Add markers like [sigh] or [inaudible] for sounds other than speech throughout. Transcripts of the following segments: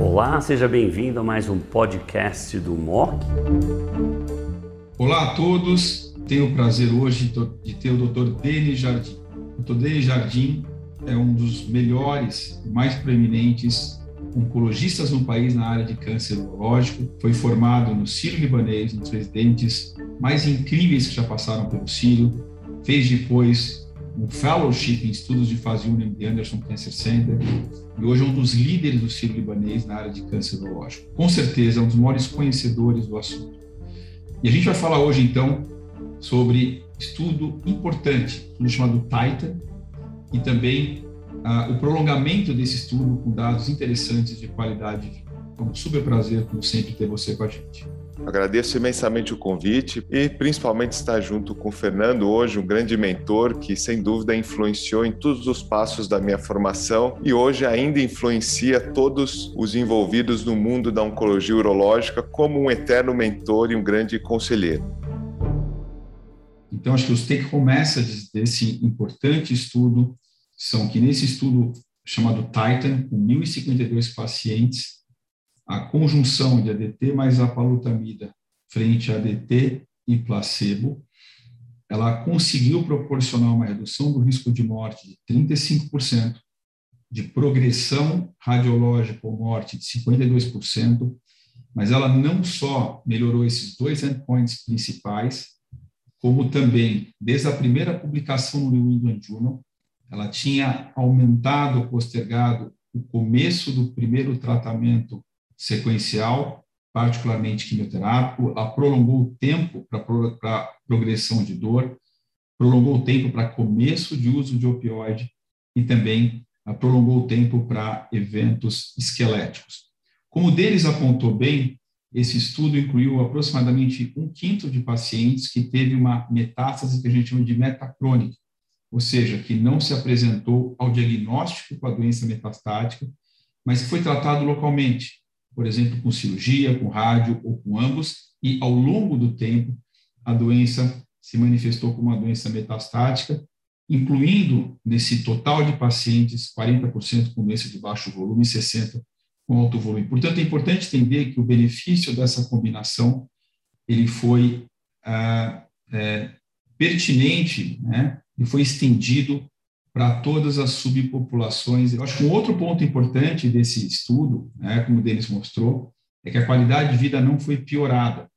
Olá, seja bem-vindo a mais um podcast do MOC. Olá a todos, tenho o prazer hoje de ter o Dr. Denis Jardim. O Dr. Denis Jardim é um dos melhores, mais preeminentes oncologistas no país na área de câncer urológico. Foi formado no Sírio Libanês, um dos residentes mais incríveis que já passaram pelo Sírio. Fez depois um fellowship em estudos de fase 1 no MD Anderson Cancer Center e hoje é um dos líderes do Sírio Libanês na área de câncer urológico. Com certeza, é um dos maiores conhecedores do assunto. E a gente vai falar hoje, então, sobre estudo importante, estudo chamado Titan, e também ah, o prolongamento desse estudo com dados interessantes de qualidade de vida. Um super prazer, como sempre, ter você com a gente. Agradeço imensamente o convite e principalmente estar junto com o Fernando hoje, um grande mentor que sem dúvida influenciou em todos os passos da minha formação e hoje ainda influencia todos os envolvidos no mundo da oncologia urológica como um eterno mentor e um grande conselheiro. Então, acho que os take-home messages desse importante estudo são que nesse estudo chamado Titan, com 1.052 pacientes, a conjunção de ADT mais apalutamida frente a ADT e placebo, ela conseguiu proporcionar uma redução do risco de morte de 35%, de progressão radiológica ou morte de 52%, mas ela não só melhorou esses dois endpoints principais, como também, desde a primeira publicação no New England Journal, ela tinha aumentado postergado o começo do primeiro tratamento sequencial, particularmente quimioterápico, prolongou o tempo para progressão de dor, prolongou o tempo para começo de uso de opioide e também prolongou o tempo para eventos esqueléticos. Como deles apontou bem, esse estudo incluiu aproximadamente um quinto de pacientes que teve uma metástase que a gente chama de metacrônica, ou seja, que não se apresentou ao diagnóstico com a doença metastática, mas foi tratado localmente, por exemplo, com cirurgia, com rádio ou com ambos, e ao longo do tempo a doença se manifestou como uma doença metastática, incluindo nesse total de pacientes 40% com doença de baixo volume e 60 com alto volume. Portanto, é importante entender que o benefício dessa combinação ele foi ah, é, pertinente, né, e foi estendido para todas as subpopulações. Eu acho que um outro ponto importante desse estudo, né, como o Denis mostrou, é que a qualidade de vida não foi piorada.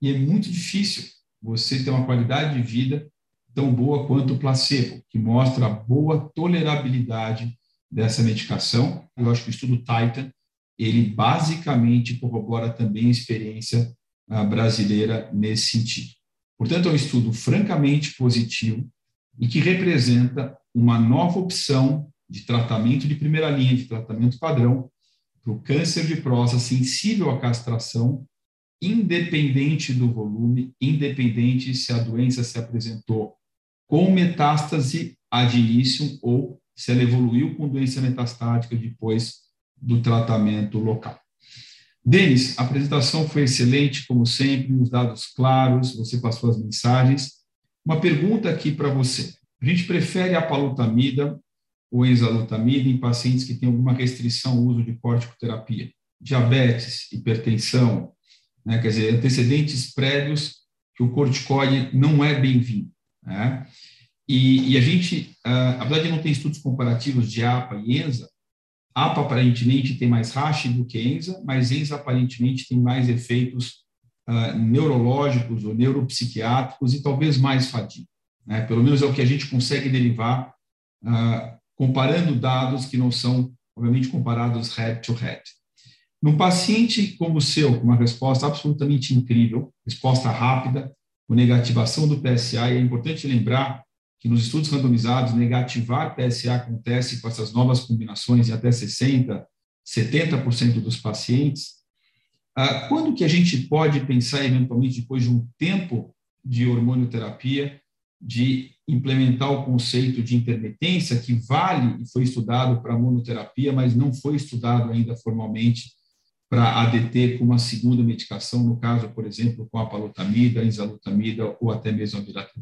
E é muito difícil você ter uma qualidade de vida tão boa quanto o placebo, que mostra a boa tolerabilidade dessa medicação. Eu acho que o estudo Titan ele basicamente corrobora também a experiência ah, brasileira nesse sentido. Portanto, é um estudo francamente positivo e que representa uma nova opção de tratamento de primeira linha, de tratamento padrão, para o câncer de próstata sensível à castração, independente do volume, independente se a doença se apresentou com metástase ad início ou se ela evoluiu com doença metastática depois do tratamento local. Denis, a apresentação foi excelente, como sempre, os dados claros, você passou as mensagens. Uma pergunta aqui para você. A gente prefere a palutamida ou enzalutamida em pacientes que têm alguma restrição ao uso de corticoterapia? Diabetes, hipertensão, né? quer dizer, antecedentes prévios que o corticoide não é bem-vindo. Né? E, e, a gente, uh, apesar de não ter estudos comparativos de APA e ENZA, APA aparentemente tem mais racha do que ENZA, mas ENZA aparentemente tem mais efeitos uh, neurológicos ou neuropsiquiátricos e talvez mais fadiga. Né? Pelo menos é o que a gente consegue derivar uh, comparando dados que não são, obviamente, comparados head-to-head. -head. Num paciente como o seu, com uma resposta absolutamente incrível, resposta rápida, com negativação do PSA, e é importante lembrar que nos estudos randomizados, negativar PSA acontece com essas novas combinações em até 60%, 70% dos pacientes. Ah, quando que a gente pode pensar, eventualmente, depois de um tempo de hormonioterapia, de implementar o conceito de intermitência, que vale e foi estudado para monoterapia, mas não foi estudado ainda formalmente para ADT com uma segunda medicação, no caso, por exemplo, com a palutamida, a enzalutamida ou até mesmo a?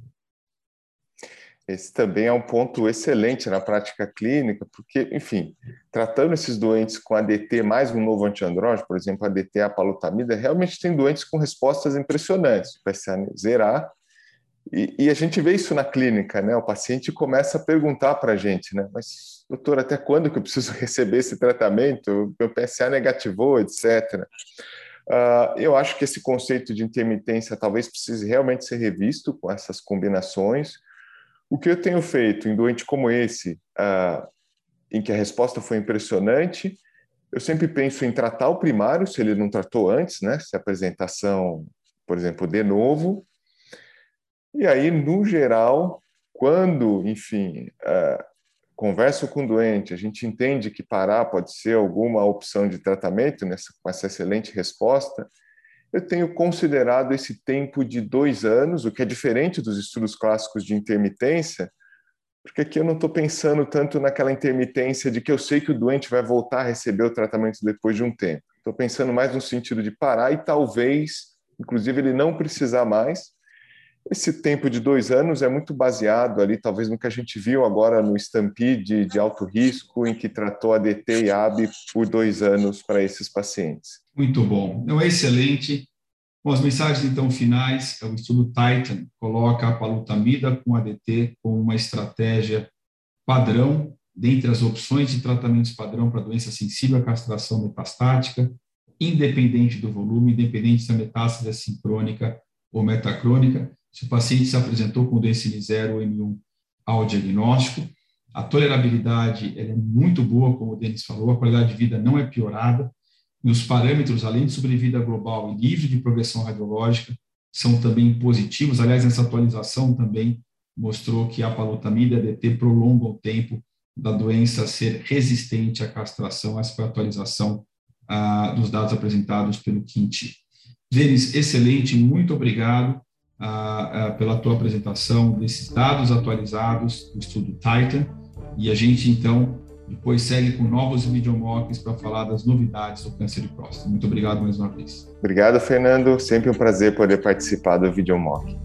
Esse também é um ponto excelente na prática clínica, porque, enfim, tratando esses doentes com ADT mais um novo antiandrógeno, por exemplo, ADT apalutamida, realmente tem doentes com respostas impressionantes, o PSA zerar, e, e, a gente vê isso na clínica, né? O paciente começa a perguntar para a gente, né? Mas, doutor, até quando que eu preciso [laughs] receber esse tratamento? Meu PSA negativou, etc. Uh, eu acho que esse conceito de intermitência talvez precise realmente ser revisto com essas combinações. O que eu tenho feito em doente como esse, uh, em que a resposta foi impressionante, eu sempre penso em tratar o primário, se ele não tratou antes, né? Se a apresentação, por exemplo, de novo. E aí, no geral, quando, enfim, uh, converso com o doente, a gente entende que parar pode ser alguma opção de tratamento nessa, com essa excelente resposta, eu tenho considerado esse tempo de dois anos, o que é diferente dos estudos clássicos de intermitência, porque aqui eu não estou pensando tanto naquela intermitência de que eu sei que o doente vai voltar a receber o tratamento depois de um tempo. Estou pensando mais no sentido de parar e talvez, inclusive, ele não precisar mais, esse tempo de dois anos é muito baseado ali, talvez, no que a gente viu agora no Stampede de alto risco, em que tratou ADT e AB por dois anos para esses pacientes. Muito bom. Então, é excelente. Bom, as mensagens, então, finais, é o estudo Titan coloca a palutamida com ADT como uma estratégia padrão dentre as opções de tratamentos padrão para doença sensível à castração metastática, independente do volume, independente se a metástase é sincrônica ou metacrônica, se o paciente se apresentou com DSM 0 ou M1 ao diagnóstico, a tolerabilidade é muito boa, como o Denis falou, a qualidade de vida não é piorada, e os parâmetros, além de sobrevida global e livre de progressão radiológica, são também positivos. Aliás, essa atualização também mostrou que a palutamida e a DT prolongam o tempo da doença ser resistente à castração. Essa foi a atualização ah, dos dados apresentados pelo Quinti. Denis, excelente, muito obrigado pela tua apresentação desses dados atualizados do estudo Titan. E a gente, então, depois segue com novos videomocks para falar das novidades do câncer de próstata. Muito obrigado mais uma vez. Obrigado, Fernando. Sempre um prazer poder participar do videomock.